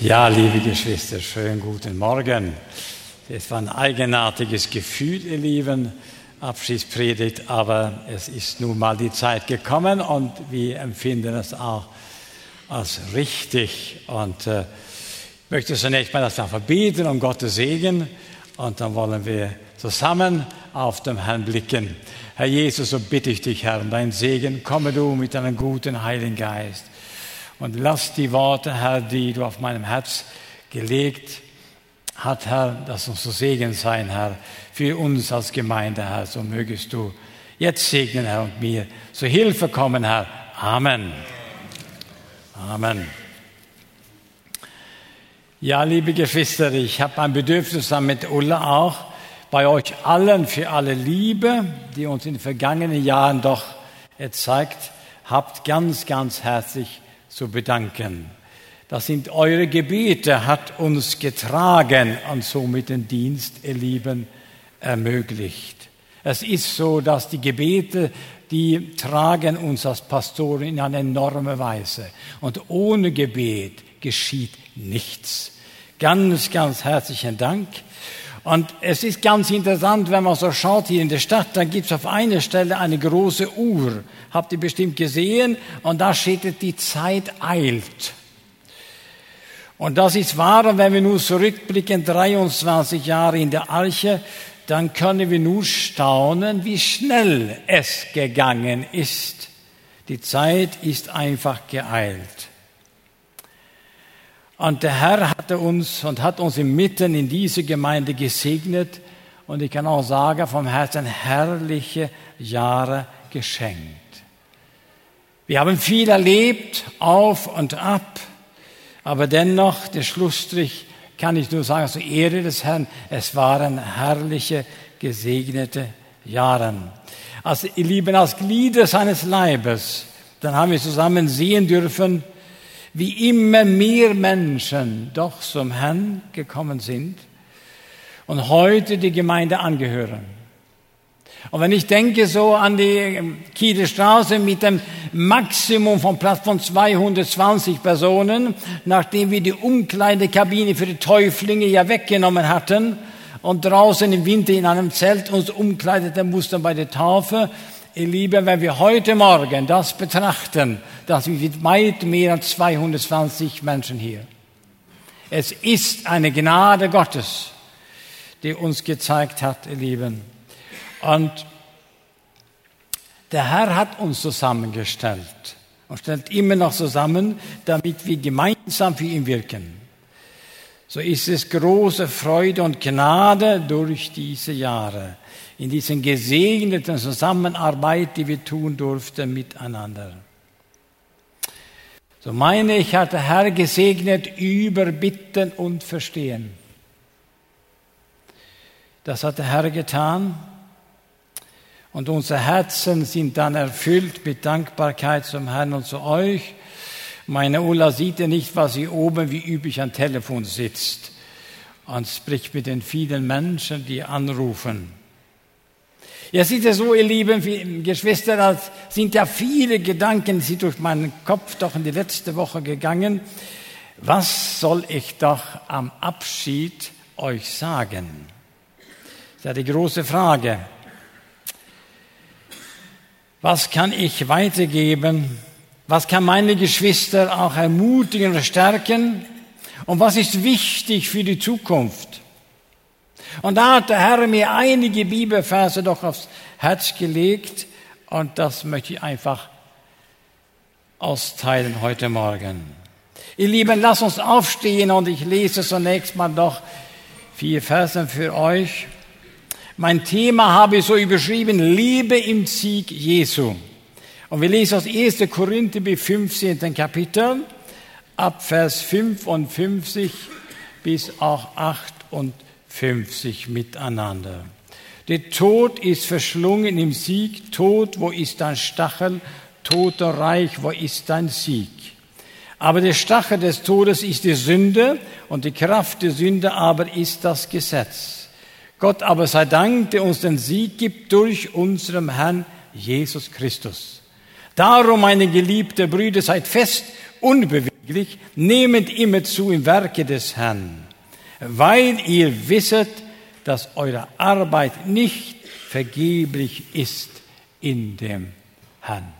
Ja, liebe Geschwister, schönen guten Morgen. Es war ein eigenartiges Gefühl, ihr Lieben, Abschiedspredigt, aber es ist nun mal die Zeit gekommen und wir empfinden es auch als richtig. Und äh, ich möchte zunächst mal das verbeten um Gottes Segen und dann wollen wir zusammen auf den Herrn blicken. Herr Jesus, so bitte ich dich, Herr, um deinen Segen. Komme du mit deinem guten Heiligen Geist und lass die Worte, Herr, die du auf meinem Herz gelegt hat, Herr, dass uns so Segen sein, Herr, für uns als Gemeinde, Herr. So mögest du jetzt segnen, Herr, und mir zur Hilfe kommen, Herr. Amen. Amen. Ja, liebe Geschwister, ich habe ein Bedürfnis damit Ulla auch, bei euch allen für alle Liebe, die uns in den vergangenen Jahren doch gezeigt habt, ganz, ganz herzlich zu bedanken. Das sind eure Gebete, hat uns getragen und somit den Dienst, ihr Lieben, ermöglicht. Es ist so, dass die Gebete, die tragen uns als Pastoren in eine enorme Weise. Und ohne Gebet geschieht nichts. Ganz, ganz herzlichen Dank. Und es ist ganz interessant, wenn man so schaut hier in der Stadt, dann gibt es auf einer Stelle eine große Uhr. Habt ihr bestimmt gesehen? Und da steht, die Zeit eilt. Und das ist wahr, und wenn wir nun zurückblicken, 23 Jahre in der Arche, dann können wir nur staunen, wie schnell es gegangen ist. Die Zeit ist einfach geeilt. Und der Herr hatte uns und hat uns inmitten in diese Gemeinde gesegnet und ich kann auch sagen, vom Herzen herrliche Jahre geschenkt. Wir haben viel erlebt, auf und ab, aber dennoch, der Schlussstrich kann ich nur sagen, zur Ehre des Herrn, es waren herrliche, gesegnete Jahre. Als, ihr Lieben, als Glieder seines Leibes, dann haben wir zusammen sehen dürfen, wie immer mehr Menschen doch zum Herrn gekommen sind und heute die Gemeinde angehören. Und wenn ich denke so an die ähm, Kieler Straße mit dem Maximum von Platz von 220 Personen, nachdem wir die Umkleidekabine für die Täuflinge ja weggenommen hatten und draußen im Winter in einem Zelt uns umkleideten mussten bei der Taufe, Ihr Lieben, wenn wir heute Morgen das betrachten, dass wir weit mehr als 220 Menschen hier. Es ist eine Gnade Gottes, die uns gezeigt hat, ihr Lieben. Und der Herr hat uns zusammengestellt und stellt immer noch zusammen, damit wir gemeinsam für ihn wirken. So ist es große Freude und Gnade durch diese Jahre in diesen gesegneten Zusammenarbeit, die wir tun durften miteinander. So meine ich, hat der Herr gesegnet über Bitten und Verstehen. Das hat der Herr getan. Und unsere Herzen sind dann erfüllt mit Dankbarkeit zum Herrn und zu euch. Meine Ulla sieht ja nicht, was sie oben wie üblich am Telefon sitzt und spricht mit den vielen Menschen, die anrufen. Ja, sieht ja so, ihr lieben Geschwister, das sind ja viele Gedanken, die durch meinen Kopf doch in die letzte Woche gegangen. Was soll ich doch am Abschied euch sagen? Das ist ja die große Frage. Was kann ich weitergeben? Was kann meine Geschwister auch ermutigen und stärken? Und was ist wichtig für die Zukunft? Und da hat der Herr mir einige Bibelverse doch aufs Herz gelegt und das möchte ich einfach austeilen heute Morgen. Ihr Lieben, lasst uns aufstehen und ich lese zunächst mal noch vier Verse für euch. Mein Thema habe ich so überschrieben, Liebe im Sieg Jesu. Und wir lesen aus 1. Korinther bis 15. Kapitel, ab Vers 55 bis auch 58. 50 miteinander. Der Tod ist verschlungen im Sieg. Tod, wo ist dein Stachel? Toter Reich, wo ist dein Sieg? Aber der Stachel des Todes ist die Sünde und die Kraft der Sünde aber ist das Gesetz. Gott aber sei Dank, der uns den Sieg gibt durch unserem Herrn Jesus Christus. Darum, meine geliebte Brüder, seid fest, unbewegt nehmet immer zu im Werke des Herrn, weil ihr wisset, dass eure Arbeit nicht vergeblich ist in dem Herrn.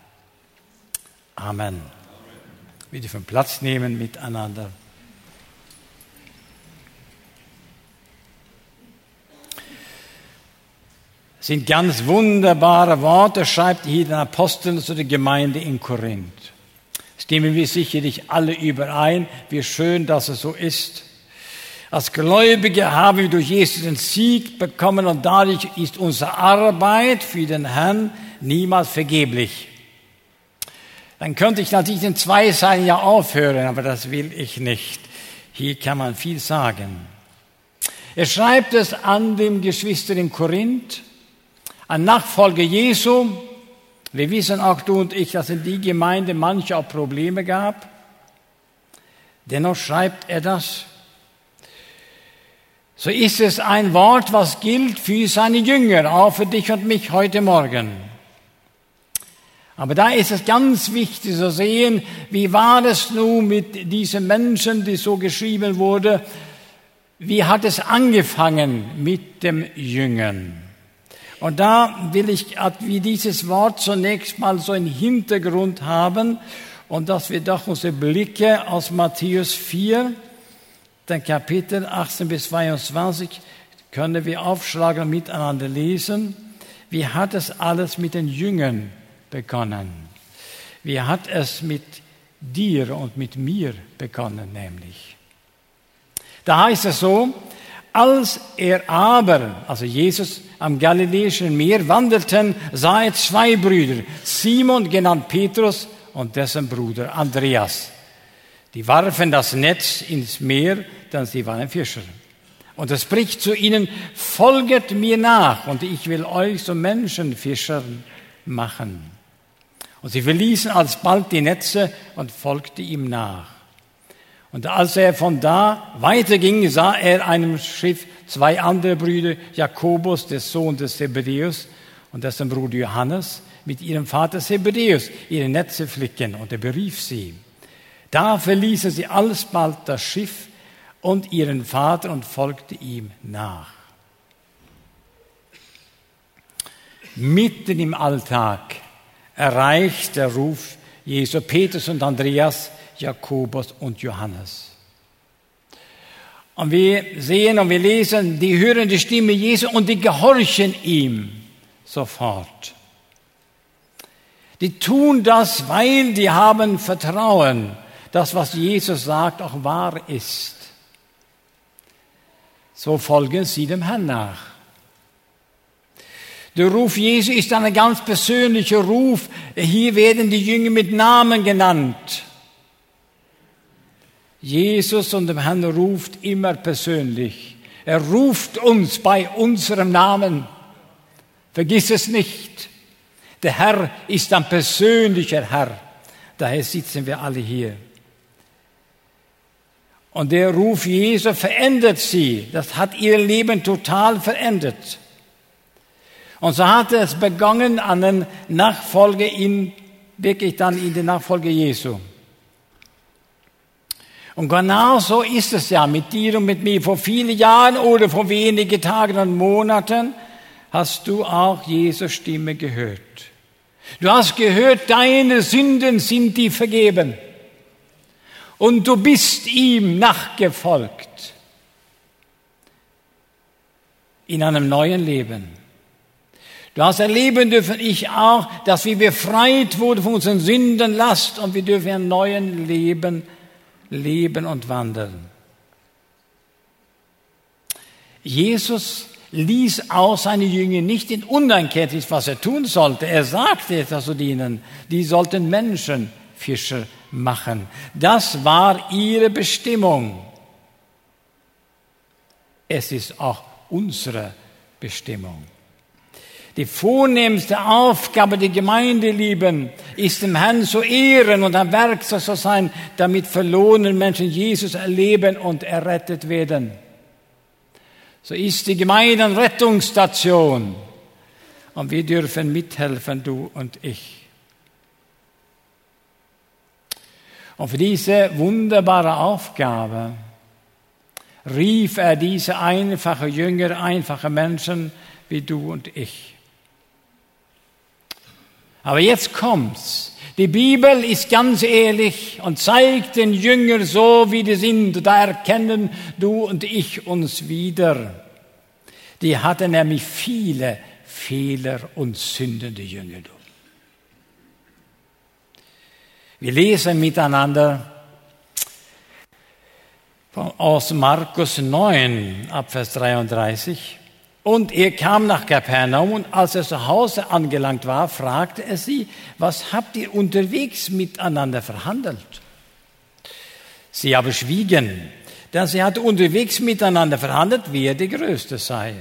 Amen. Wir dürfen Platz nehmen miteinander. Sind ganz wunderbare Worte, schreibt hier der Apostel zu der Gemeinde in Korinth. Stimmen wir sicherlich alle überein, wie schön, dass es so ist. Als Gläubige haben wir durch Jesus den Sieg bekommen und dadurch ist unsere Arbeit für den Herrn niemals vergeblich. Dann könnte ich natürlich in zwei Seiten ja aufhören, aber das will ich nicht. Hier kann man viel sagen. Er schreibt es an dem Geschwister in Korinth, ein Nachfolger Jesu. Wir wissen auch du und ich, dass in die Gemeinde manche auch Probleme gab. Dennoch schreibt er das. So ist es ein Wort, was gilt für seine Jünger, auch für dich und mich heute Morgen. Aber da ist es ganz wichtig zu sehen, wie war es nun mit diesen Menschen, die so geschrieben wurde, wie hat es angefangen mit dem Jüngern? Und da will ich wie dieses Wort zunächst mal so einen Hintergrund haben und dass wir doch unsere Blicke aus Matthäus 4, den Kapitel 18 bis 22, können wir aufschlagen und miteinander lesen. Wie hat es alles mit den Jüngern begonnen? Wie hat es mit dir und mit mir begonnen, nämlich? Da heißt es so, als er aber, also Jesus am Galiläischen Meer wandelten, sah er zwei Brüder, Simon genannt Petrus und dessen Bruder Andreas. Die warfen das Netz ins Meer, denn sie waren Fischer. Und er spricht zu ihnen, folget mir nach und ich will euch so Menschenfischer machen. Und sie verließen alsbald die Netze und folgte ihm nach. Und als er von da weiterging, sah er einem Schiff zwei andere Brüder, Jakobus, der Sohn des Zebedäus, und dessen Bruder Johannes, mit ihrem Vater Zebedäus ihre Netze flicken. Und er berief sie. Da verließen sie alsbald das Schiff und ihren Vater und folgte ihm nach. Mitten im Alltag erreicht der Ruf Jesu Petrus und Andreas Jakobus und Johannes. Und wir sehen und wir lesen, die hören die Stimme Jesu und die gehorchen ihm sofort. Die tun das, weil die haben Vertrauen, dass was Jesus sagt auch wahr ist. So folgen sie dem Herrn nach. Der Ruf Jesu ist ein ganz persönlicher Ruf. Hier werden die Jünger mit Namen genannt. Jesus und dem Herrn ruft immer persönlich. Er ruft uns bei unserem Namen. Vergiss es nicht. Der Herr ist ein persönlicher Herr. Daher sitzen wir alle hier. Und der Ruf Jesu verändert sie. Das hat ihr Leben total verändert. Und so hat es begonnen an den Nachfolge in, wirklich dann in der Nachfolge Jesu. Und genau so ist es ja mit dir und mit mir. Vor vielen Jahren oder vor wenigen Tagen und Monaten hast du auch Jesu Stimme gehört. Du hast gehört, deine Sünden sind dir vergeben. Und du bist ihm nachgefolgt. In einem neuen Leben. Du hast erleben dürfen, ich auch, dass wir befreit wurden von unseren Sündenlast und wir dürfen ein neues Leben leben und wandeln. Jesus ließ auch seine Jünger nicht in Uneinkenntnis, was er tun sollte. Er sagte etwas zu ihnen, die sollten Menschenfischer machen. Das war ihre Bestimmung. Es ist auch unsere Bestimmung. Die vornehmste Aufgabe der Gemeinde, lieben, ist dem Herrn zu ehren und ein Werkzeug zu sein, damit verlorenen Menschen Jesus erleben und errettet werden. So ist die Gemeinde eine Rettungsstation. Und wir dürfen mithelfen, du und ich. Und für diese wunderbare Aufgabe rief er diese einfache Jünger, einfache Menschen wie du und ich. Aber jetzt kommt's. Die Bibel ist ganz ehrlich und zeigt den Jüngern so, wie die sind. Da erkennen du und ich uns wieder. Die hatten nämlich viele Fehler und Sünden, die Jünger. Wir lesen miteinander aus Markus 9 ab Vers 33. Und er kam nach Kapernaum und als er zu Hause angelangt war, fragte er sie, was habt ihr unterwegs miteinander verhandelt? Sie aber schwiegen, denn sie hatte unterwegs miteinander verhandelt, wer der Größte sei.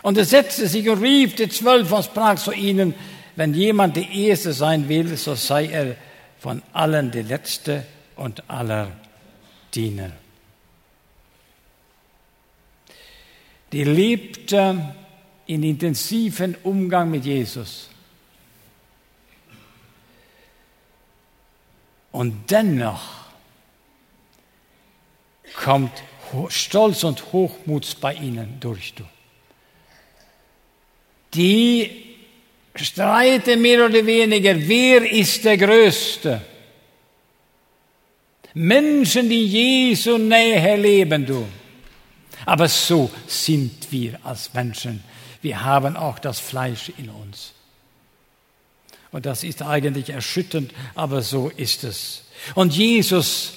Und er setzte sich und rief die Zwölf und sprach zu ihnen, wenn jemand der Erste sein will, so sei er von allen der Letzte und aller Diener. Die lebte in intensiven Umgang mit Jesus. Und dennoch kommt Stolz und Hochmut bei ihnen durch. Die streiten mehr oder weniger, wer ist der Größte? Menschen, die Jesu Nähe leben, du. Aber so sind wir als Menschen. Wir haben auch das Fleisch in uns. Und das ist eigentlich erschütternd, aber so ist es. Und Jesus,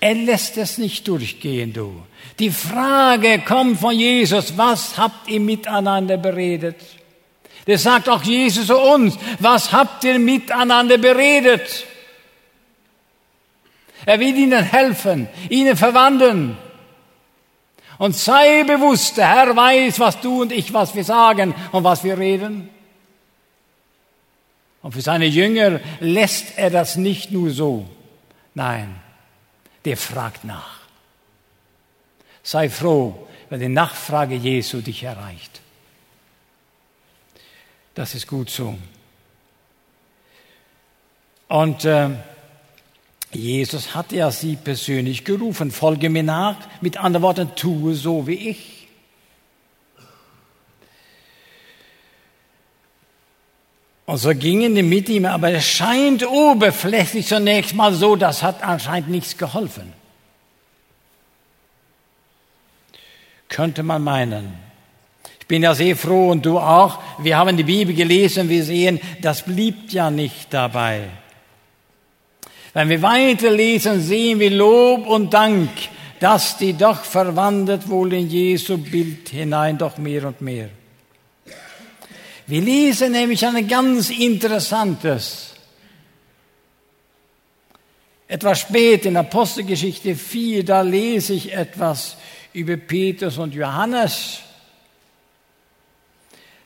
er lässt es nicht durchgehen, du. Die Frage kommt von Jesus, was habt ihr miteinander beredet? Das sagt auch Jesus zu uns, was habt ihr miteinander beredet? Er will ihnen helfen, ihnen verwandeln. Und sei bewusst, der Herr weiß, was du und ich, was wir sagen und was wir reden. Und für seine Jünger lässt er das nicht nur so. Nein, der fragt nach. Sei froh, wenn die Nachfrage Jesu dich erreicht. Das ist gut so. Und äh, Jesus hat ja sie persönlich gerufen, folge mir nach, mit anderen Worten, tue so wie ich. Und so gingen die mit ihm, aber es scheint oberflächlich zunächst mal so, das hat anscheinend nichts geholfen. Könnte man meinen. Ich bin ja sehr froh und du auch. Wir haben die Bibel gelesen, wir sehen, das blieb ja nicht dabei. Wenn wir weiterlesen, sehen wir Lob und Dank, dass die doch verwandelt wohl in Jesu Bild hinein, doch mehr und mehr. Wir lesen nämlich ein ganz interessantes. Etwas spät in Apostelgeschichte 4, da lese ich etwas über Petrus und Johannes.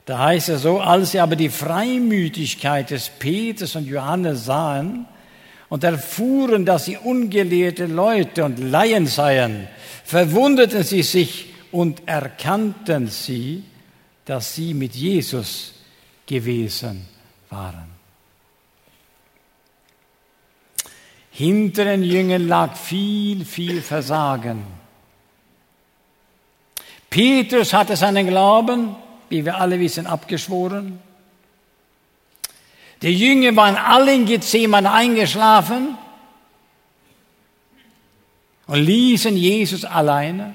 Da heißt es so, als sie aber die Freimütigkeit des Petrus und Johannes sahen, und erfuhren, dass sie ungelehrte Leute und Laien seien, verwunderten sie sich und erkannten sie, dass sie mit Jesus gewesen waren. Hinter den Jüngern lag viel, viel Versagen. Petrus hatte seinen Glauben, wie wir alle wissen, abgeschworen. Die Jünger waren alle in Gethsemane eingeschlafen und ließen Jesus alleine,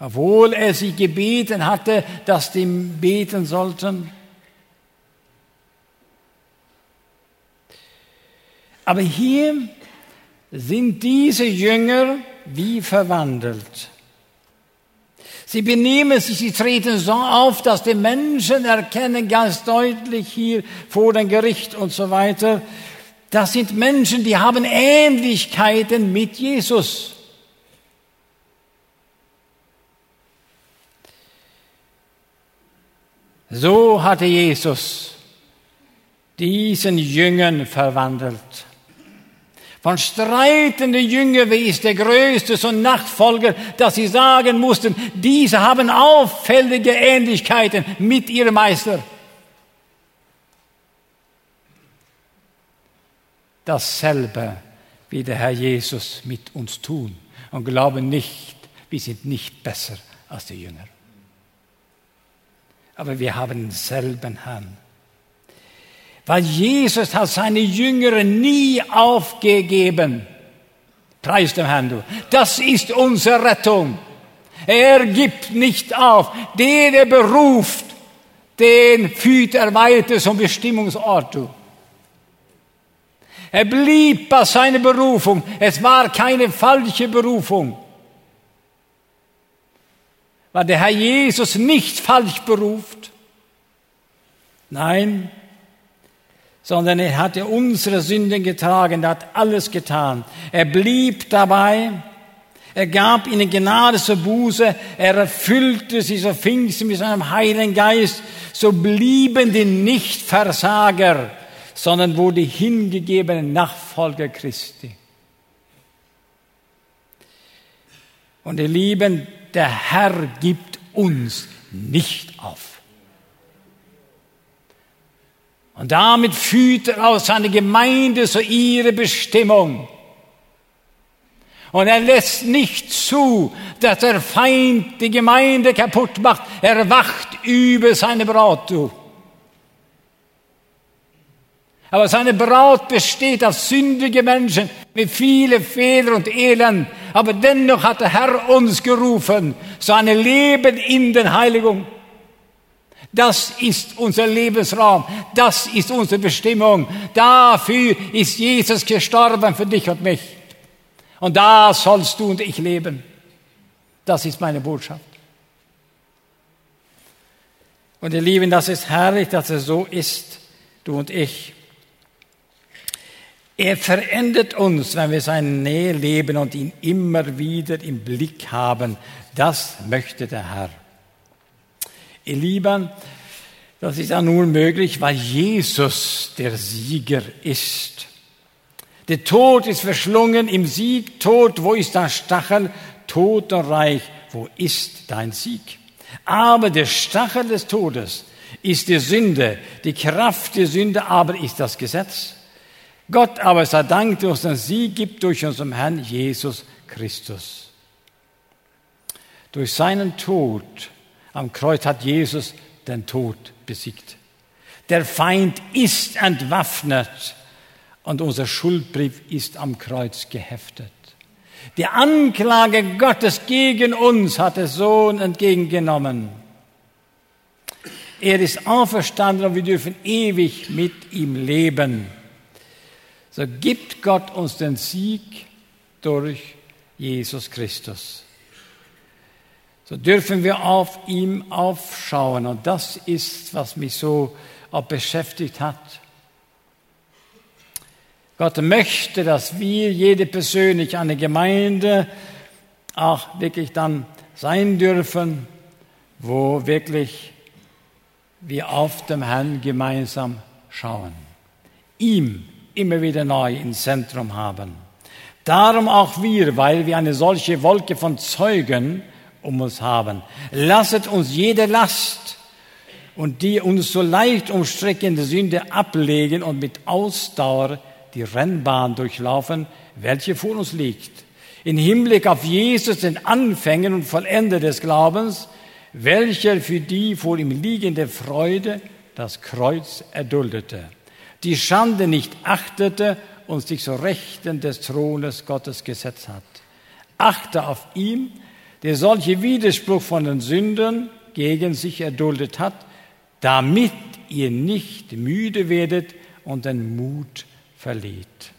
obwohl er sie gebeten hatte, dass sie beten sollten. Aber hier sind diese Jünger wie verwandelt. Sie benehmen sich, sie treten so auf, dass die Menschen erkennen ganz deutlich hier vor dem Gericht und so weiter. Das sind Menschen, die haben Ähnlichkeiten mit Jesus. So hatte Jesus diesen Jüngern verwandelt von streitenden Jünger, wie ist der Größte, so Nachfolger, dass sie sagen mussten, diese haben auffällige Ähnlichkeiten mit ihrem Meister. dasselbe wie der Herr Jesus mit uns tun und glauben nicht, wir sind nicht besser als die Jünger. Aber wir haben denselben Herrn. Weil Jesus hat seine Jünger nie aufgegeben. Preis dem Herrn, du. Das ist unsere Rettung. Er gibt nicht auf. Den er beruft, den führt er weiter zum Bestimmungsort. Du. Er blieb bei seiner Berufung. Es war keine falsche Berufung. War der Herr Jesus nicht falsch beruft? Nein, sondern er hatte unsere Sünden getragen, er hat alles getan. Er blieb dabei, er gab ihnen Gnade zur Buße, er erfüllte sie so Pfingsten mit seinem Heiligen Geist, so blieben die Nichtversager, sondern wurden hingegebene Nachfolger Christi. Und ihr Lieben, der Herr gibt uns nicht auf. Und damit führt er aus seiner Gemeinde so ihre Bestimmung. Und er lässt nicht zu, dass der Feind die Gemeinde kaputt macht. Er wacht über seine Braut. Du. Aber seine Braut besteht aus sündige Menschen mit vielen Fehlern und Elend. Aber dennoch hat der Herr uns gerufen, so ein Leben in den Heiligung. Das ist unser Lebensraum. Das ist unsere Bestimmung. Dafür ist Jesus gestorben für dich und mich. Und da sollst du und ich leben. Das ist meine Botschaft. Und ihr Lieben, das ist herrlich, dass es so ist, du und ich. Er verändert uns, wenn wir seine Nähe leben und ihn immer wieder im Blick haben. Das möchte der Herr. Ihr Lieben, das ist ja nur möglich, weil Jesus der Sieger ist. Der Tod ist verschlungen im Sieg. Tod, wo ist dein Stachel? Totenreich, wo ist dein Sieg? Aber der Stachel des Todes ist die Sünde. Die Kraft der Sünde aber ist das Gesetz. Gott aber sei Dank, dass uns Sieg gibt durch unseren Herrn Jesus Christus. Durch seinen Tod am Kreuz hat Jesus den Tod besiegt. Der Feind ist entwaffnet und unser Schuldbrief ist am Kreuz geheftet. Die Anklage Gottes gegen uns hat der Sohn entgegengenommen. Er ist auferstanden und wir dürfen ewig mit ihm leben. So gibt Gott uns den Sieg durch Jesus Christus. So dürfen wir auf ihm aufschauen. Und das ist, was mich so auch beschäftigt hat. Gott möchte, dass wir jede persönlich eine Gemeinde auch wirklich dann sein dürfen, wo wirklich wir auf dem Herrn gemeinsam schauen. Ihm immer wieder neu ins Zentrum haben. Darum auch wir, weil wir eine solche Wolke von Zeugen um uns haben. Lasset uns jede Last und die uns so leicht umstreckende Sünde ablegen und mit Ausdauer die Rennbahn durchlaufen, welche vor uns liegt. In Hinblick auf Jesus, den Anfänger und Vollender des Glaubens, welcher für die vor ihm liegende Freude das Kreuz erduldete, die Schande nicht achtete und sich so Rechten des Thrones Gottes gesetzt hat. Achte auf ihm, der solche Widerspruch von den Sündern gegen sich erduldet hat, damit ihr nicht müde werdet und den Mut verliert.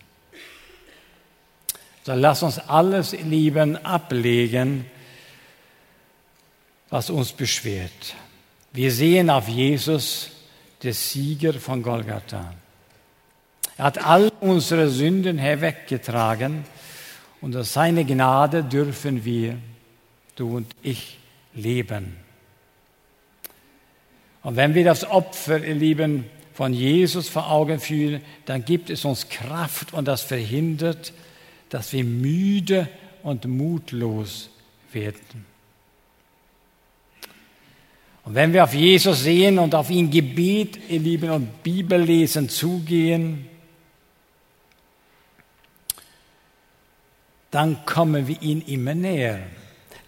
So lass uns alles, Lieben, ablegen, was uns beschwert. Wir sehen auf Jesus, der Sieger von Golgatha. Er hat all unsere Sünden herweggetragen und aus seiner Gnade dürfen wir, du und ich, leben. Und wenn wir das Opfer, ihr Lieben, von Jesus vor Augen führen, dann gibt es uns Kraft und das verhindert, dass wir müde und mutlos werden. Und wenn wir auf Jesus sehen und auf ihn Gebet, ihr Lieben, und Bibellesen zugehen, dann kommen wir ihm immer näher.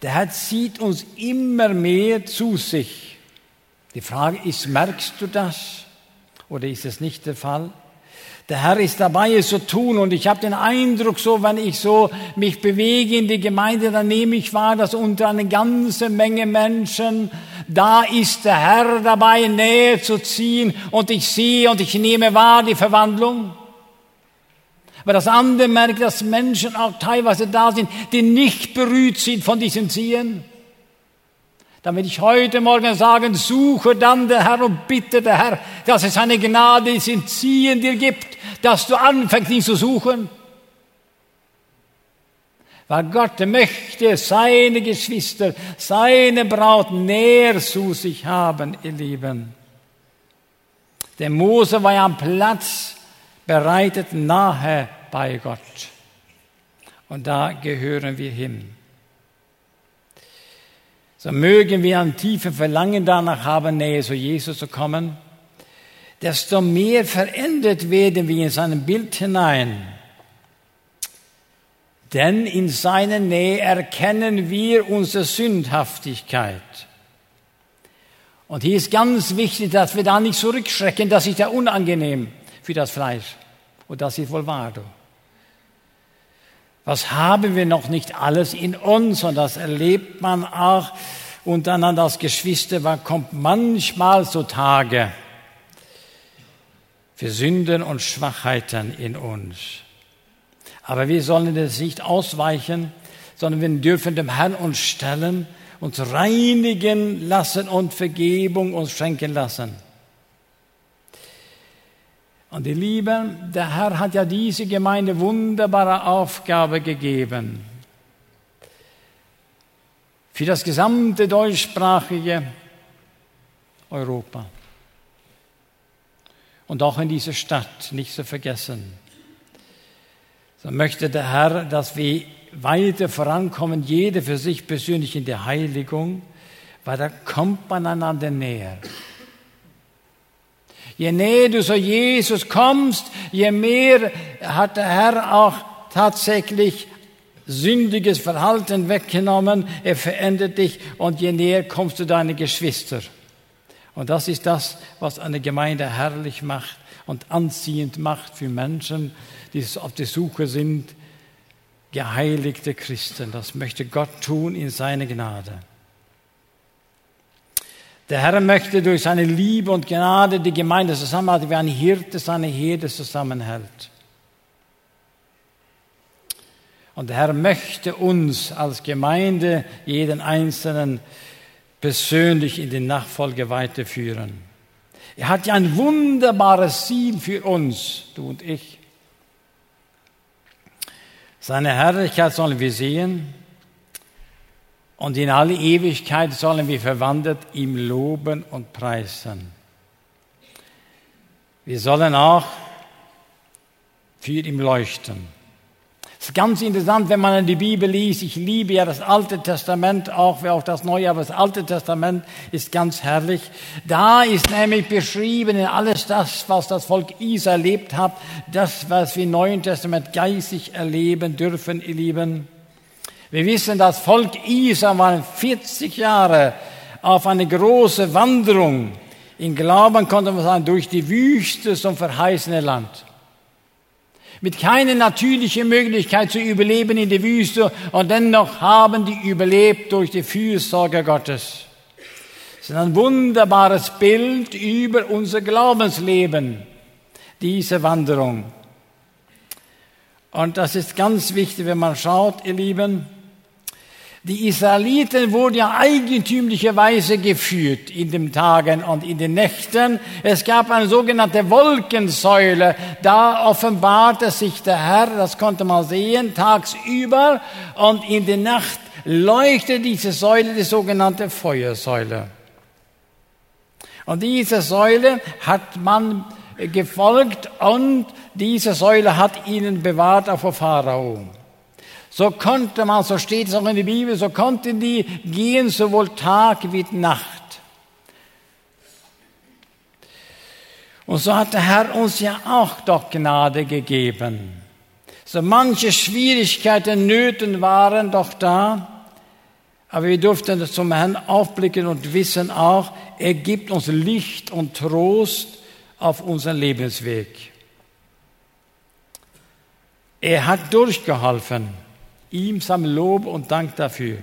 Der Herr zieht uns immer mehr zu sich. Die Frage ist, merkst du das oder ist es nicht der Fall? Der Herr ist dabei, es zu tun. Und ich habe den Eindruck, so wenn ich so mich bewege in die Gemeinde, dann nehme ich wahr, dass unter eine ganze Menge Menschen, da ist der Herr dabei, näher zu ziehen. Und ich sehe und ich nehme wahr die Verwandlung. Aber das andere merkt, dass Menschen auch teilweise da sind, die nicht berührt sind von diesem Ziehen. Dann will ich heute Morgen sagen, suche dann der Herr und bitte der Herr, dass es eine Gnade ist, in Ziehen dir gibt, dass du anfängst, ihn zu suchen. Weil Gott möchte seine Geschwister, seine Braut näher zu sich haben, ihr Lieben. Der Mose war ja am Platz bereitet nahe bei Gott. Und da gehören wir hin. So mögen wir ein tiefes Verlangen danach haben, näher zu Jesus zu kommen, desto mehr verändert werden wir in sein Bild hinein. Denn in seiner Nähe erkennen wir unsere Sündhaftigkeit. Und hier ist ganz wichtig, dass wir da nicht zurückschrecken, das ist ja unangenehm für das Fleisch. Und das ist wohl wahr. Was haben wir noch nicht alles in uns? Und das erlebt man auch untereinander als Geschwister. Man kommt manchmal zutage für Sünden und Schwachheiten in uns. Aber wir sollen das nicht ausweichen, sondern wir dürfen dem Herrn uns stellen, uns reinigen lassen und Vergebung uns schenken lassen. Und die Lieben, der Herr hat ja diese Gemeinde wunderbare Aufgabe gegeben. Für das gesamte deutschsprachige Europa. Und auch in dieser Stadt nicht zu vergessen. So möchte der Herr, dass wir weiter vorankommen, jeder für sich persönlich in der Heiligung, weil da kommt man einander näher. Je näher du zu Jesus kommst, je mehr hat der Herr auch tatsächlich sündiges Verhalten weggenommen, er verändert dich und je näher kommst du deine Geschwister. Und das ist das, was eine Gemeinde herrlich macht und anziehend macht für Menschen, die auf der Suche sind, geheiligte Christen. Das möchte Gott tun in seiner Gnade. Der Herr möchte durch seine Liebe und Gnade die Gemeinde zusammenhalten, wie ein Hirte seine Herde zusammenhält. Und der Herr möchte uns als Gemeinde, jeden Einzelnen, persönlich in die Nachfolge weiterführen. Er hat ja ein wunderbares Ziel für uns, du und ich. Seine Herrlichkeit sollen wir sehen und in alle Ewigkeit sollen wir verwandelt ihm loben und preisen. Wir sollen auch für ihn leuchten. Es ist ganz interessant, wenn man in die Bibel liest. Ich liebe ja das Alte Testament auch, wie auch das Neue, aber das Alte Testament ist ganz herrlich. Da ist nämlich beschrieben in alles das, was das Volk Israel erlebt hat, das, was wir im Neuen Testament geistig erleben dürfen, ihr Lieben. Wir wissen, das Volk Israel war 40 Jahre auf eine große Wanderung. In Glauben konnte man sagen, durch die Wüste zum verheißene Land. Mit keiner natürlichen Möglichkeit zu überleben in der Wüste und dennoch haben die überlebt durch die Fürsorge Gottes. Das ist ein wunderbares Bild über unser Glaubensleben, diese Wanderung. Und das ist ganz wichtig, wenn man schaut, ihr Lieben, die Israeliten wurden ja eigentümlicherweise geführt in den Tagen und in den Nächten. Es gab eine sogenannte Wolkensäule. Da offenbarte sich der Herr, das konnte man sehen, tagsüber. Und in der Nacht leuchtete diese Säule, die sogenannte Feuersäule. Und diese Säule hat man gefolgt und diese Säule hat ihnen bewahrt vor Pharao. So konnte man, so steht es auch in der Bibel, so konnten die gehen sowohl Tag wie Nacht. Und so hat der Herr uns ja auch doch Gnade gegeben. So manche Schwierigkeiten, Nöten waren doch da, aber wir durften zum Herrn aufblicken und wissen auch, er gibt uns Licht und Trost auf unseren Lebensweg. Er hat durchgeholfen. Ihm sam Lob und Dank dafür.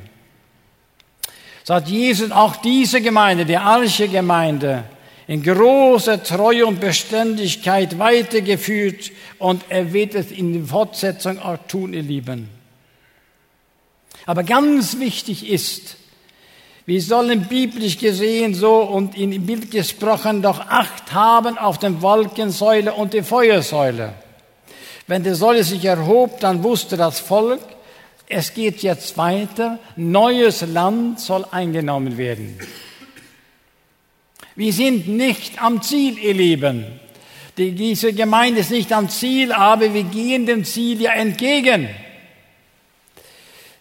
So hat Jesus auch diese Gemeinde, die Arche Gemeinde, in großer Treue und Beständigkeit weitergeführt und er wird es in der Fortsetzung auch tun, ihr Lieben. Aber ganz wichtig ist, wir sollen biblisch gesehen so und in Bild gesprochen doch Acht haben auf den Wolkensäule und die Feuersäule. Wenn die Säule sich erhob, dann wusste das Volk, es geht jetzt weiter, neues Land soll eingenommen werden. Wir sind nicht am Ziel, ihr Lieben. Die, diese Gemeinde ist nicht am Ziel, aber wir gehen dem Ziel ja entgegen.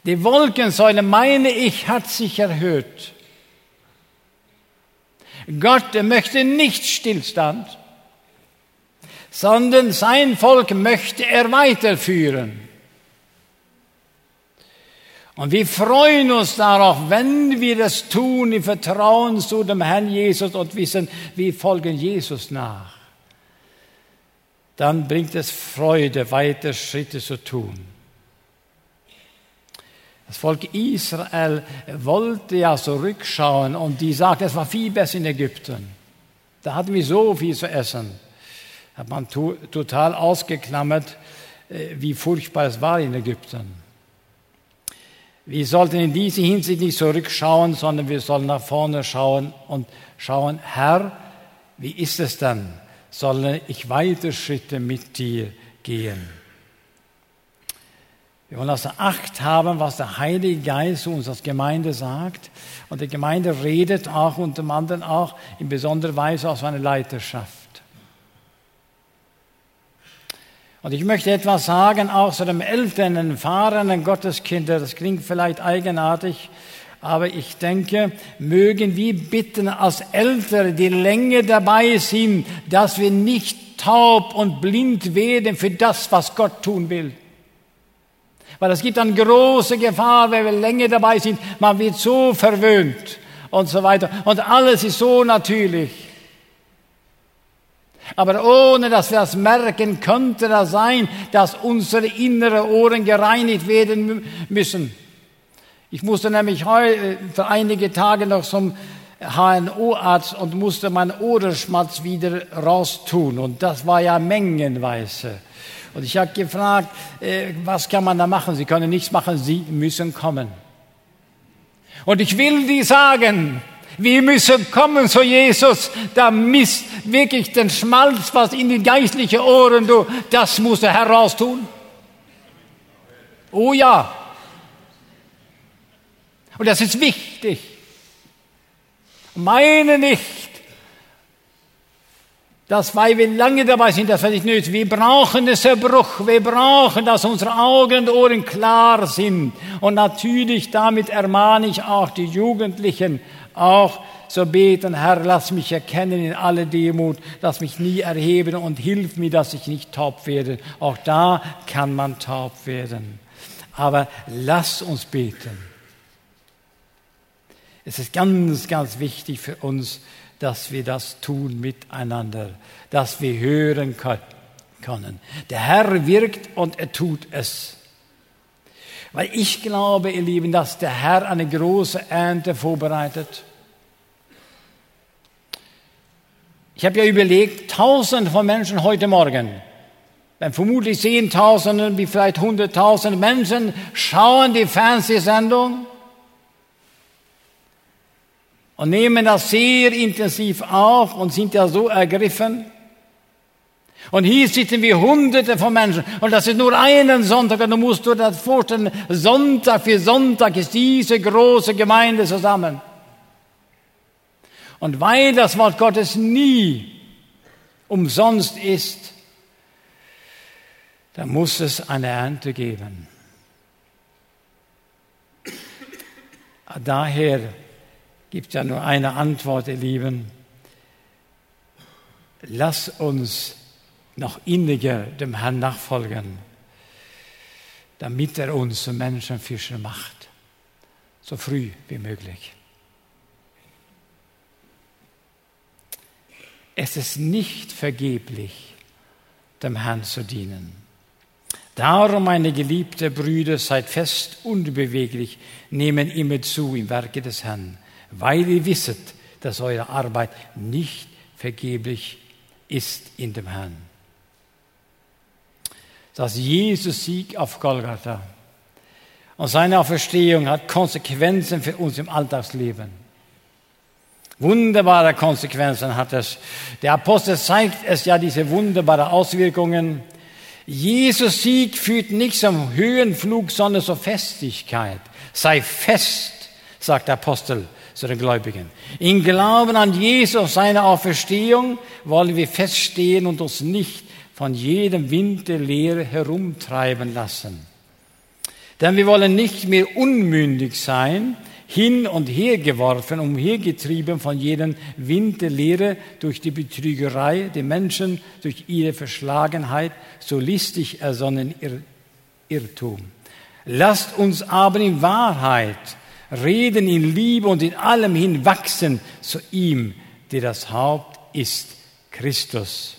Die Wolkensäule, meine ich, hat sich erhöht. Gott möchte nicht Stillstand, sondern sein Volk möchte er weiterführen. Und wir freuen uns darauf, wenn wir das tun, im Vertrauen zu dem Herrn Jesus und wissen, wir folgen Jesus nach. Dann bringt es Freude, weiter Schritte zu tun. Das Volk Israel wollte ja zurückschauen und die sagten, es war viel besser in Ägypten. Da hatten wir so viel zu essen. Hat man total ausgeklammert, äh, wie furchtbar es war in Ägypten. Wir sollten in diese Hinsicht nicht zurückschauen, sondern wir sollen nach vorne schauen und schauen, Herr, wie ist es dann? Soll ich weiter Schritte mit dir gehen? Wir wollen also Acht haben, was der Heilige Geist uns als Gemeinde sagt. Und die Gemeinde redet auch unter anderem auch in besonderer Weise aus seiner Leiterschaft. Und ich möchte etwas sagen auch zu dem älteren, erfahrenen Gotteskinder. Das klingt vielleicht eigenartig, aber ich denke, mögen wir bitten als Ältere, die länger dabei sind, dass wir nicht taub und blind werden für das, was Gott tun will. Weil es gibt eine große Gefahr, wenn wir länger dabei sind, man wird so verwöhnt und so weiter. Und alles ist so natürlich. Aber ohne dass wir das merken, könnte das sein, dass unsere inneren Ohren gereinigt werden müssen. Ich musste nämlich heute für einige Tage noch zum HNO-Arzt und musste meinen Ohrenschmatz wieder raustun. Und das war ja mengenweise. Und ich habe gefragt, äh, was kann man da machen? Sie können nichts machen, Sie müssen kommen. Und ich will die sagen, wir müssen kommen zu Jesus, damit wirklich den Schmalz, was in die geistlichen Ohren, du, das muss er heraustun. Oh ja. Und das ist wichtig. Meine nicht, dass weil wir lange dabei sind, das nicht nötig. Wir brauchen den Zerbruch. Wir brauchen, dass unsere Augen und Ohren klar sind. Und natürlich damit ermahne ich auch die Jugendlichen, auch so beten, Herr, lass mich erkennen in aller Demut, lass mich nie erheben und hilf mir, dass ich nicht taub werde. Auch da kann man taub werden. Aber lass uns beten. Es ist ganz, ganz wichtig für uns, dass wir das tun miteinander, dass wir hören können. Der Herr wirkt und er tut es. Weil ich glaube, ihr Lieben, dass der Herr eine große Ernte vorbereitet. Ich habe ja überlegt, tausende von Menschen heute Morgen, dann vermutlich Zehntausende, wie vielleicht hunderttausende Menschen schauen die Fernsehsendung und nehmen das sehr intensiv auf und sind ja so ergriffen. Und hier sitzen wir hunderte von Menschen und das ist nur einen Sonntag und du musst dir das vorstellen, Sonntag für Sonntag ist diese große Gemeinde zusammen. Und weil das Wort Gottes nie umsonst ist, da muss es eine Ernte geben. Daher gibt es ja nur eine Antwort, ihr Lieben. Lass uns noch inniger dem Herrn nachfolgen. damit er uns zu Menschenfischer macht, so früh wie möglich. Es ist nicht vergeblich, dem Herrn zu dienen. Darum, meine geliebten Brüder, seid fest unbeweglich, nehmen immer zu im Werke des Herrn, weil ihr wisset, dass eure Arbeit nicht vergeblich ist in dem Herrn. Das Jesus Sieg auf Golgatha und seine Auferstehung hat Konsequenzen für uns im Alltagsleben. Wunderbare Konsequenzen hat es. Der Apostel zeigt es ja, diese wunderbaren Auswirkungen. Jesus Sieg führt nicht zum Höhenflug, sondern zur Festigkeit. Sei fest, sagt der Apostel zu den Gläubigen. In Glauben an Jesus, seine Auferstehung, wollen wir feststehen und uns nicht von jedem Wind der Lehre herumtreiben lassen. Denn wir wollen nicht mehr unmündig sein, hin und her geworfen, umhergetrieben von jedem Wind der Lehre durch die Betrügerei der Menschen, durch ihre Verschlagenheit, so listig ersonnen Irrtum. Lasst uns aber in Wahrheit reden, in Liebe und in allem hinwachsen zu ihm, der das Haupt ist, Christus.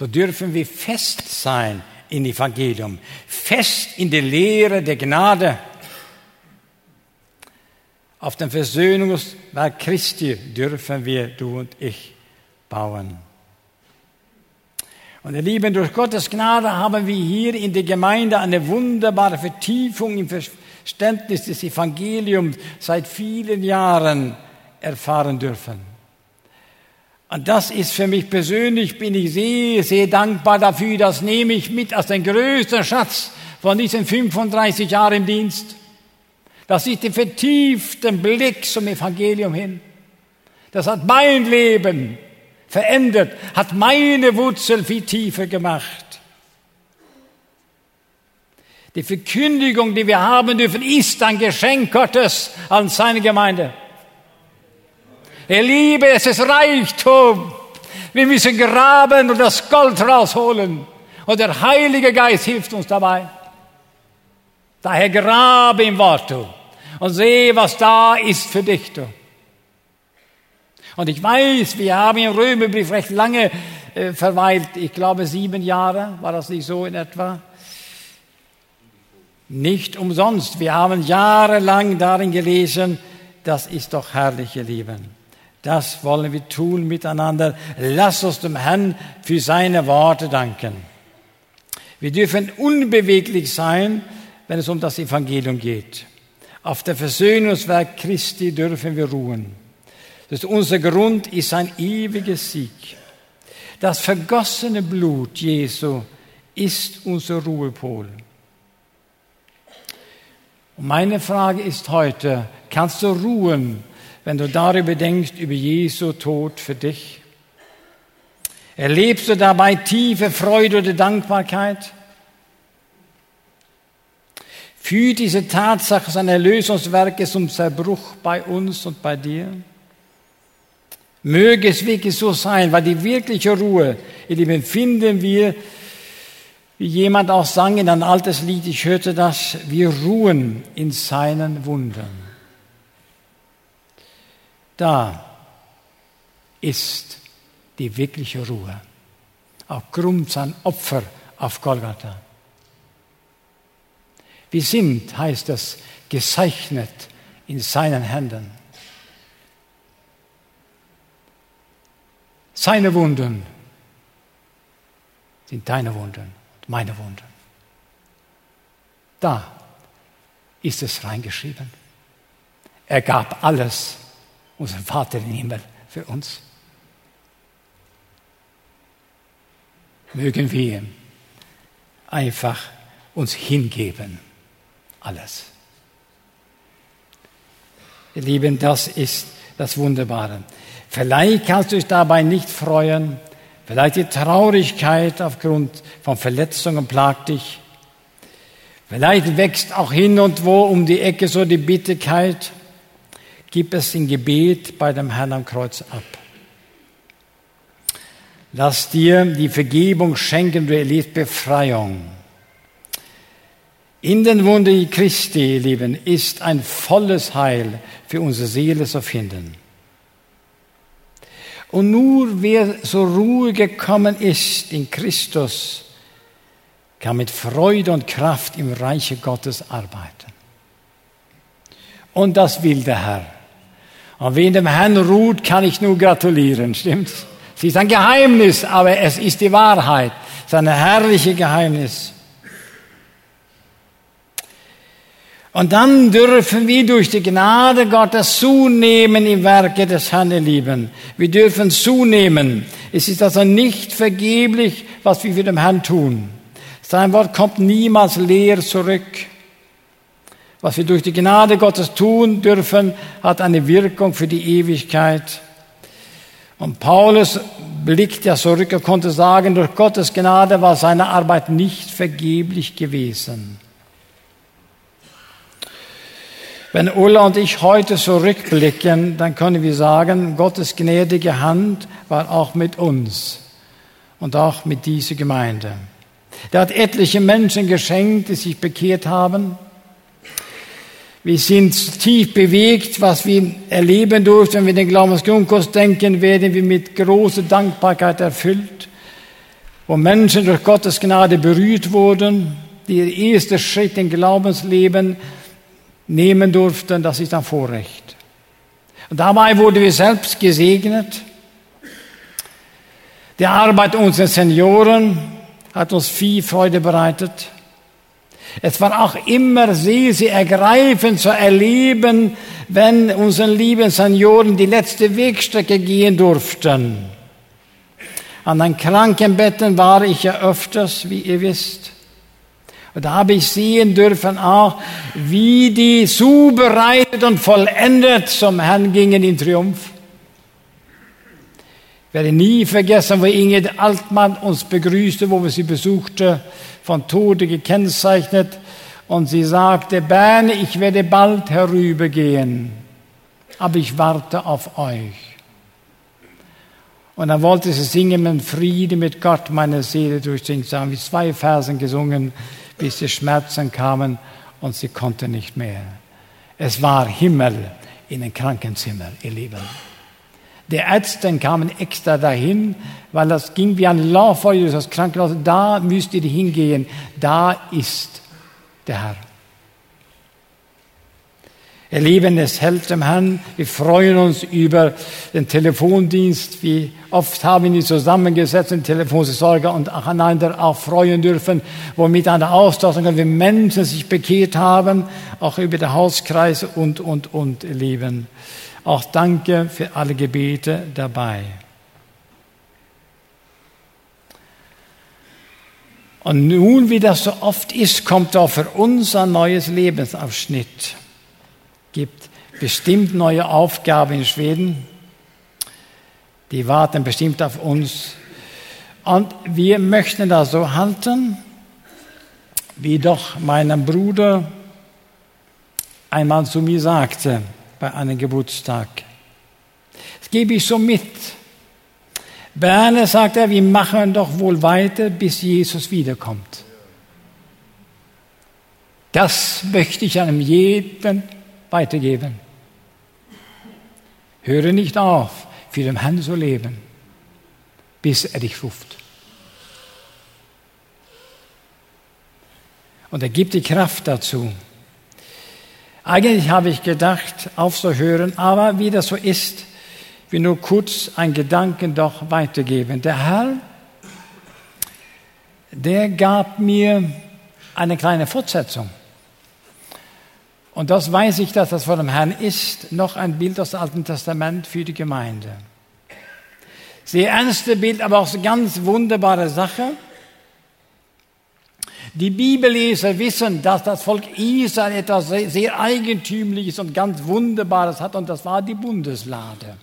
So dürfen wir fest sein im Evangelium, fest in der Lehre der Gnade, auf dem Versöhnungswerk Christi dürfen wir, du und ich, bauen. Und ihr Lieben, durch Gottes Gnade haben wir hier in der Gemeinde eine wunderbare Vertiefung im Verständnis des Evangeliums seit vielen Jahren erfahren dürfen. Und das ist für mich persönlich, bin ich sehr, sehr dankbar dafür. Das nehme ich mit als den größten Schatz von diesen 35 Jahren im Dienst. Das ist der vertiefte Blick zum Evangelium hin. Das hat mein Leben verändert, hat meine Wurzel viel tiefer gemacht. Die Verkündigung, die wir haben dürfen, ist ein Geschenk Gottes an seine Gemeinde. Ihr Liebe, es ist Reichtum. Wir müssen graben und das Gold rausholen. Und der Heilige Geist hilft uns dabei. Daher grabe im Wort und sehe, was da ist für dich. Du. Und ich weiß, wir haben im Römerbrief recht lange äh, verweilt. Ich glaube, sieben Jahre war das nicht so in etwa. Nicht umsonst. Wir haben jahrelang darin gelesen, das ist doch herrlich, ihr Lieben. Das wollen wir tun miteinander. Lass uns dem Herrn für seine Worte danken. Wir dürfen unbeweglich sein, wenn es um das Evangelium geht. Auf der Versöhnungswerk Christi dürfen wir ruhen. Das unser Grund ist ein ewiger Sieg. Das vergossene Blut Jesu ist unser Ruhepol. Und meine Frage ist heute, kannst du ruhen, wenn du darüber denkst, über Jesu Tod für dich? Erlebst du dabei tiefe Freude oder Dankbarkeit? Führt diese Tatsache seines Erlösungswerkes zum Zerbruch bei uns und bei dir? Möge es wirklich so sein, weil die wirkliche Ruhe, ihr Lieben, finden wir, wie jemand auch sang in ein altes Lied, ich hörte das, wir ruhen in seinen Wundern. Da ist die wirkliche Ruhe, aufgrund sein Opfer auf Golgatha. Wir sind, heißt es, gezeichnet in seinen Händen. Seine Wunden sind deine Wunden und meine Wunden. Da ist es reingeschrieben. Er gab alles, unseren Vater im Himmel, für uns. Mögen wir einfach uns hingeben alles. Ihr Lieben, das ist das Wunderbare. Vielleicht kannst du dich dabei nicht freuen, vielleicht die Traurigkeit aufgrund von Verletzungen plagt dich. Vielleicht wächst auch hin und wo um die Ecke so die Bitterkeit. Gib es im Gebet bei dem Herrn am Kreuz ab. Lass dir die Vergebung schenken, du erlebst Befreiung. In den Wunden Christi, ihr Lieben, ist ein volles Heil für unsere Seele zu finden. Und nur wer zur Ruhe gekommen ist in Christus, kann mit Freude und Kraft im Reiche Gottes arbeiten. Und das will der Herr. Und wen dem Herrn ruht, kann ich nur gratulieren, stimmt's? Es ist ein Geheimnis, aber es ist die Wahrheit. Es ist ein herrliches Geheimnis. Und dann dürfen wir durch die Gnade Gottes zunehmen im Werke des Herrn, ihr Lieben. Wir dürfen zunehmen. Es ist also nicht vergeblich, was wir für den Herrn tun. Sein Wort kommt niemals leer zurück. Was wir durch die Gnade Gottes tun dürfen, hat eine Wirkung für die Ewigkeit. Und Paulus blickt ja zurück und konnte sagen, durch Gottes Gnade war seine Arbeit nicht vergeblich gewesen. Wenn Ulla und ich heute zurückblicken, dann können wir sagen, Gottes gnädige Hand war auch mit uns und auch mit dieser Gemeinde. Er hat etliche Menschen geschenkt, die sich bekehrt haben. Wir sind tief bewegt, was wir erleben durften. Wenn wir den Glaubensgrundkurs denken, werden wir mit großer Dankbarkeit erfüllt, wo Menschen durch Gottes Gnade berührt wurden, die ihr erster Schritt im Glaubensleben nehmen durften, das ist ein Vorrecht. Und dabei wurden wir selbst gesegnet. Die Arbeit unserer Senioren hat uns viel Freude bereitet. Es war auch immer sehr, sehr ergreifend zu erleben, wenn unsere lieben Senioren die letzte Wegstrecke gehen durften. An den Krankenbetten war ich ja öfters, wie ihr wisst. Und da habe ich sehen dürfen auch, wie die zubereitet und vollendet zum Herrn gingen in Triumph. Werde nie vergessen, wo Inge Altmann uns begrüßte, wo wir sie besuchte, von Tode gekennzeichnet. Und sie sagte, Berne, ich werde bald herübergehen, aber ich warte auf euch. Und dann wollte sie singen, mit Friede mit Gott meine Seele durchsingt. Sie haben zwei Versen gesungen bis die Schmerzen kamen und sie konnte nicht mehr. Es war Himmel in den Krankenzimmer, ihr Lieben. Die Ärzte kamen extra dahin, weil das ging wie ein Lauffeuer das Krankenhaus. Da müsst ihr hingehen. Da ist der Herr. Ihr Lieben, es hält dem Herrn. Wir freuen uns über den Telefondienst. Wie oft haben wir zusammengesetzt, den Telefonsorger und einander auch freuen dürfen, wo miteinander austauschen können, wie Menschen sich bekehrt haben, auch über den Hauskreis und, und, und, ihr Lieben. Auch danke für alle Gebete dabei. Und nun, wie das so oft ist, kommt auch für uns ein neues Lebensabschnitt gibt bestimmt neue Aufgaben in Schweden. Die warten bestimmt auf uns. Und wir möchten das so halten, wie doch mein Bruder einmal zu mir sagte bei einem Geburtstag. Das gebe ich so mit. Berne sagt er, wir machen doch wohl weiter, bis Jesus wiederkommt. Das möchte ich einem jeden weitergeben. Höre nicht auf, für den Herrn zu leben, bis er dich ruft. Und er gibt die Kraft dazu. Eigentlich habe ich gedacht, aufzuhören, aber wie das so ist, will nur kurz einen Gedanken doch weitergeben. Der Herr, der gab mir eine kleine Fortsetzung. Und das weiß ich, dass das von dem Herrn ist, noch ein Bild aus dem Alten Testament für die Gemeinde. Sehr ernste Bild, aber auch eine ganz wunderbare Sache. Die Bibelleser wissen, dass das Volk Israel etwas sehr, Eigentümliches und ganz Wunderbares hat, und das war die Bundeslade.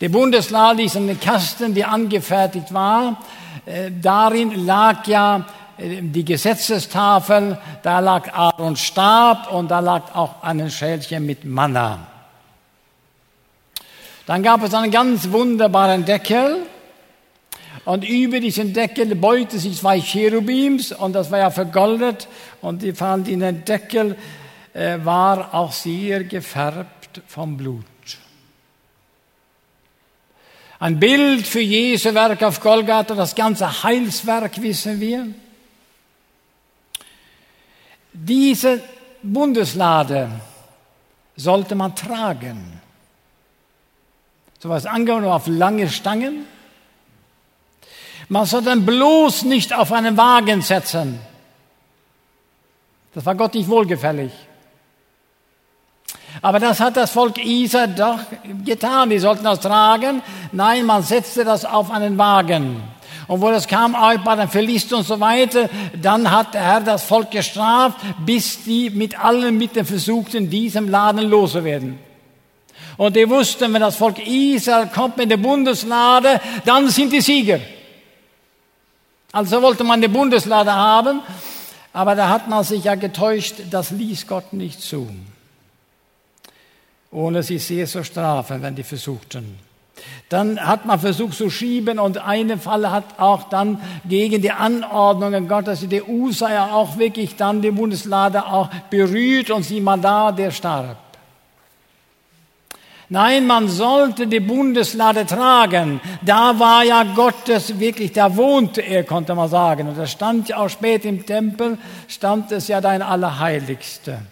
Die Bundeslade ist eine Kasten, die angefertigt war. Äh, darin lag ja die Gesetzestafel, da lag Aarons Stab und da lag auch ein Schälchen mit Manna. Dann gab es einen ganz wunderbaren Deckel Und über diesen Deckel beugte sich zwei Cherubims und das war ja vergoldet und die fand in den Deckel äh, war auch sehr gefärbt vom Blut. Ein Bild für Jesu Werk auf Golgatha, das ganze Heilswerk wissen wir. Diese Bundeslade sollte man tragen. So was angenommen auf lange Stangen. Man sollte dann bloß nicht auf einen Wagen setzen. Das war Gott nicht wohlgefällig. Aber das hat das Volk Israel doch getan. Die sollten das tragen. Nein, man setzte das auf einen Wagen. Und wo das kam, auch bei den Philisten und so weiter, dann hat der Herr das Volk gestraft, bis die mit allen Mitteln versuchten, diesem Laden loszuwerden. Und die wussten, wenn das Volk Israel kommt mit der Bundeslade, dann sind die Sieger. Also wollte man eine Bundeslade haben, aber da hat man sich ja getäuscht, das ließ Gott nicht zu ohne sie sehr zu strafen, wenn die versuchten. Dann hat man versucht zu schieben und eine Fall hat auch dann gegen die Anordnungen Gottes, die USA ja auch wirklich dann die Bundeslade auch berührt und sie mal da, der starb. Nein, man sollte die Bundeslade tragen. Da war ja Gottes wirklich, da wohnte er, konnte man sagen. Und da stand ja auch spät im Tempel, stand es ja dein Allerheiligste.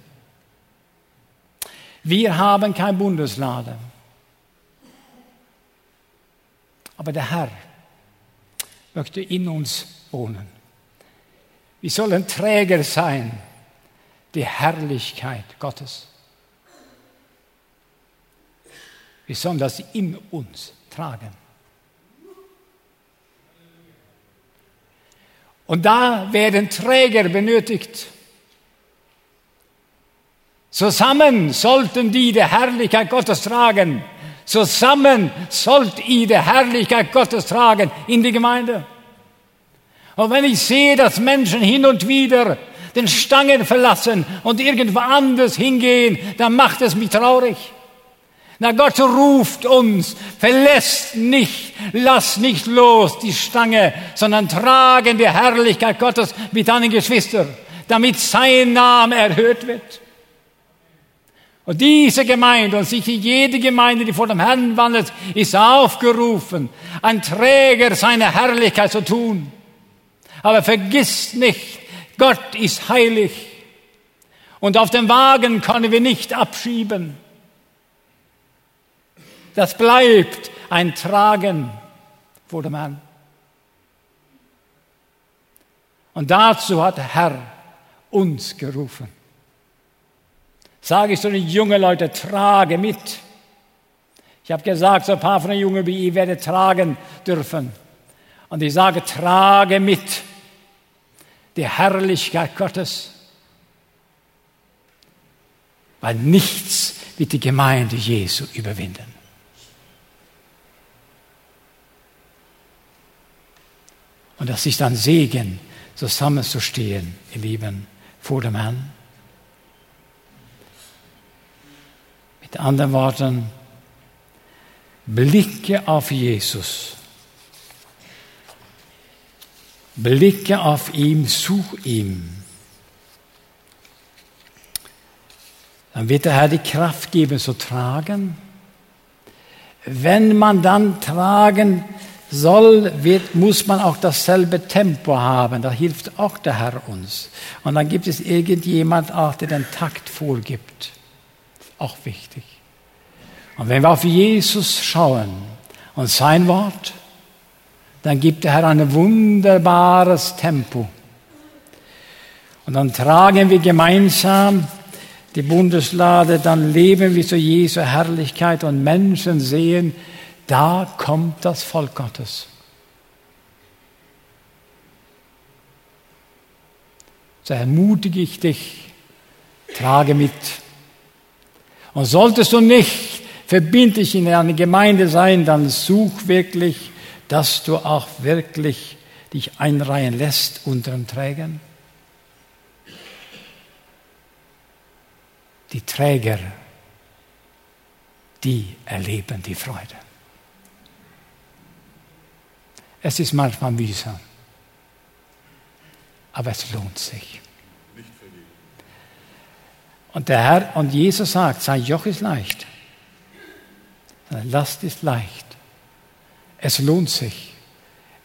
Wir haben kein Bundeslade. Aber der Herr möchte in uns wohnen. Wir sollen Träger sein, die Herrlichkeit Gottes. Wir sollen das in uns tragen. Und da werden Träger benötigt. Zusammen sollten die die Herrlichkeit Gottes tragen. Zusammen sollt ihr die Herrlichkeit Gottes tragen in die Gemeinde. Und wenn ich sehe, dass Menschen hin und wieder den Stangen verlassen und irgendwo anders hingehen, dann macht es mich traurig. Na, Gott ruft uns, verlässt nicht, lass nicht los die Stange, sondern tragen die Herrlichkeit Gottes mit deinen Geschwistern, damit sein Name erhöht wird. Und diese Gemeinde und sicher jede Gemeinde, die vor dem Herrn wandelt, ist aufgerufen, ein Träger seiner Herrlichkeit zu tun. Aber vergiss nicht, Gott ist heilig. Und auf dem Wagen können wir nicht abschieben. Das bleibt ein Tragen vor dem Herrn. Und dazu hat der Herr uns gerufen sage ich zu den jungen Leuten, trage mit. Ich habe gesagt, so ein paar von den Jungen wie ihr werdet tragen dürfen. Und ich sage, trage mit die Herrlichkeit Gottes. Weil nichts wird die Gemeinde Jesu überwinden. Und das ist ein Segen, zusammenzustehen, ihr Lieben, vor dem Herrn. Mit anderen Worten, blicke auf Jesus. Blicke auf ihn, such ihm. Dann wird der Herr die Kraft geben zu tragen. Wenn man dann tragen soll, wird, muss man auch dasselbe Tempo haben. Da hilft auch der Herr uns. Und dann gibt es irgendjemand auch, der den Takt vorgibt auch wichtig. Und wenn wir auf Jesus schauen und sein Wort, dann gibt der Herr ein wunderbares Tempo. Und dann tragen wir gemeinsam die Bundeslade, dann leben wir zu Jesu Herrlichkeit und Menschen sehen, da kommt das Volk Gottes. So ermutige ich dich, trage mit. Und solltest du nicht verbindlich in einer Gemeinde sein, dann such wirklich, dass du auch wirklich dich einreihen lässt unter den Trägern. Die Träger, die erleben die Freude. Es ist manchmal mühsam. Aber es lohnt sich. Und der Herr und Jesus sagt, sein Joch ist leicht, seine Last ist leicht. Es lohnt sich.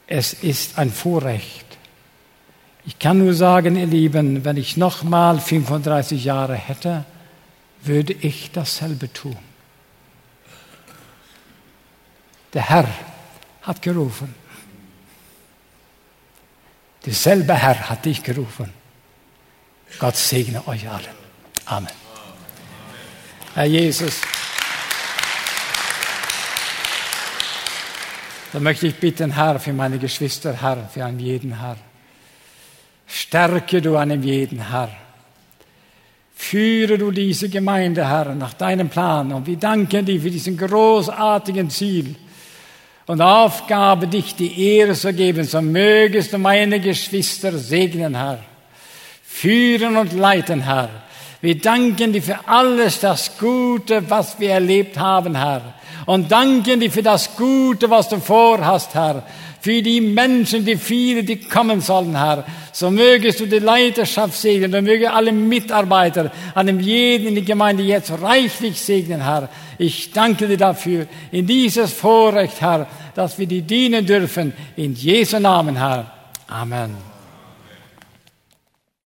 Es ist ein Vorrecht. Ich kann nur sagen, ihr Lieben, wenn ich nochmal 35 Jahre hätte, würde ich dasselbe tun. Der Herr hat gerufen. Derselbe Herr hat dich gerufen. Gott segne euch alle. Amen. Herr Jesus, da möchte ich bitten, Herr, für meine Geschwister, Herr, für einen jeden Herr. Stärke du einen jeden Herr. Führe du diese Gemeinde, Herr, nach deinem Plan. Und wir danken dir für diesen großartigen Ziel und Aufgabe, dich die Ehre zu geben. So mögest du meine Geschwister segnen, Herr. Führen und leiten, Herr. Wir danken dir für alles das Gute, was wir erlebt haben, Herr. Und danken dir für das Gute, was du vorhast, Herr. Für die Menschen, die viele, die kommen sollen, Herr. So mögest du die Leiterschaft segnen, und möge alle Mitarbeiter, an jeden in die Gemeinde jetzt reichlich segnen, Herr. Ich danke dir dafür, in dieses Vorrecht, Herr, dass wir dir dienen dürfen. In Jesu Namen, Herr. Amen.